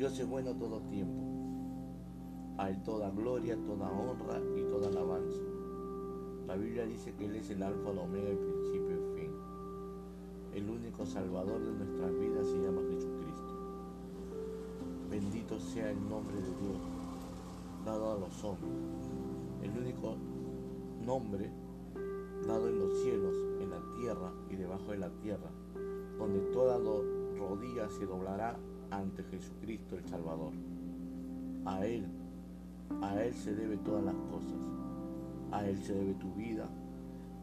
Dios es bueno todo tiempo. A Él toda gloria, toda honra y toda alabanza. La Biblia dice que Él es el alfa, el omega, el principio y el fin. El único salvador de nuestras vidas se llama Jesucristo. Bendito sea el nombre de Dios, dado a los hombres. El único nombre dado en los cielos, en la tierra y debajo de la tierra, donde toda rodilla se doblará ante Jesucristo el Salvador. A Él, a Él se debe todas las cosas. A Él se debe tu vida,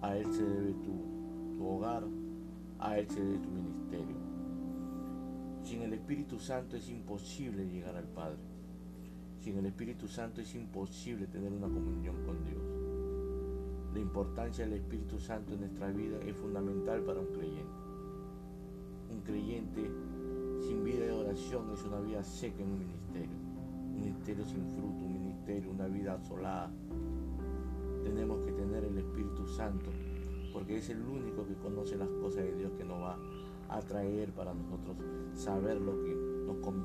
a Él se debe tu, tu hogar, a Él se debe tu ministerio. Sin el Espíritu Santo es imposible llegar al Padre. Sin el Espíritu Santo es imposible tener una comunión con Dios. La importancia del Espíritu Santo en nuestra vida es fundamental para un creyente. Un creyente es una vida seca en un ministerio. Un ministerio sin fruto, un ministerio, una vida asolada. Tenemos que tener el Espíritu Santo porque es el único que conoce las cosas de Dios que nos va a traer para nosotros saber lo que nos conviene.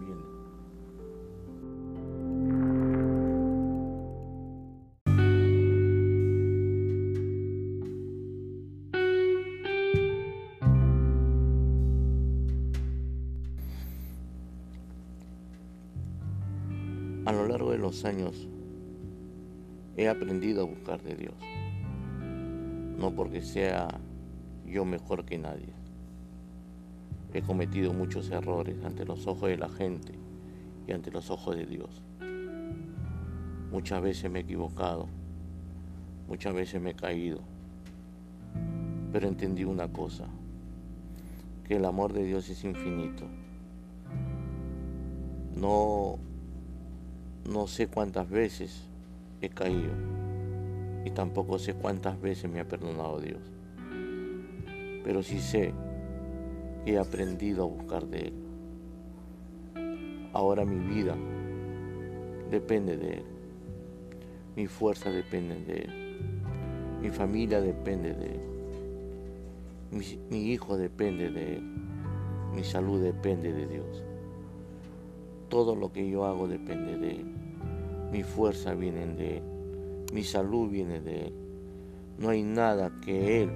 A lo largo de los años he aprendido a buscar de Dios. No porque sea yo mejor que nadie. He cometido muchos errores ante los ojos de la gente y ante los ojos de Dios. Muchas veces me he equivocado, muchas veces me he caído, pero entendí una cosa, que el amor de Dios es infinito. No no sé cuántas veces he caído y tampoco sé cuántas veces me ha perdonado Dios. Pero sí sé que he aprendido a buscar de Él. Ahora mi vida depende de Él. Mi fuerza depende de Él. Mi familia depende de Él. Mi, hijo depende de Él. Mi salud depende de Dios. Todo lo que yo hago depende de Él. Mi fuerza viene de Él. Mi salud viene de Él. No hay nada que Él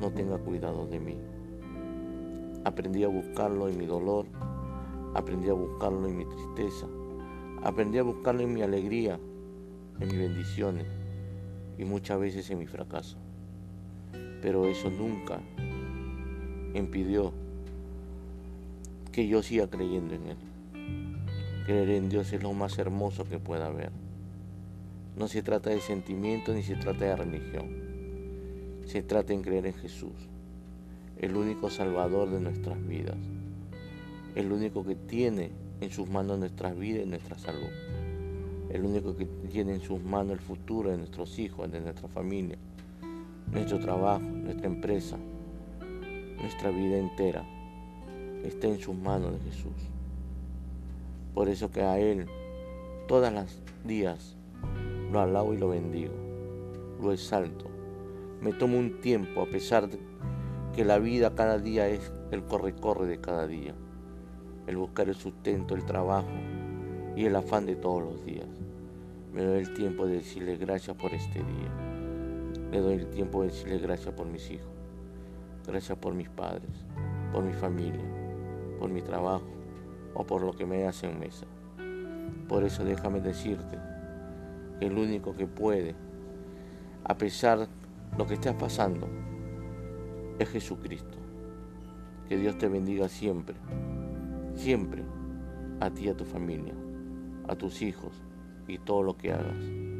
no tenga cuidado de mí. Aprendí a buscarlo en mi dolor. Aprendí a buscarlo en mi tristeza. Aprendí a buscarlo en mi alegría, en mis bendiciones y muchas veces en mi fracaso. Pero eso nunca impidió que yo siga creyendo en Él. Creer en Dios es lo más hermoso que pueda haber. No se trata de sentimiento ni se trata de religión. Se trata en creer en Jesús, el único salvador de nuestras vidas, el único que tiene en sus manos nuestras vidas y nuestra salud, el único que tiene en sus manos el futuro de nuestros hijos, de nuestra familia, nuestro trabajo, nuestra empresa, nuestra vida entera está en sus manos de Jesús. Por eso que a Él todas las días lo alabo y lo bendigo, lo exalto. Me tomo un tiempo a pesar de que la vida cada día es el corre-corre de cada día, el buscar el sustento, el trabajo y el afán de todos los días. Me doy el tiempo de decirle gracias por este día. Me doy el tiempo de decirle gracias por mis hijos, gracias por mis padres, por mi familia, por mi trabajo, o por lo que me hace en mesa. Por eso déjame decirte que el único que puede, a pesar de lo que estés pasando, es Jesucristo. Que Dios te bendiga siempre, siempre, a ti y a tu familia, a tus hijos y todo lo que hagas.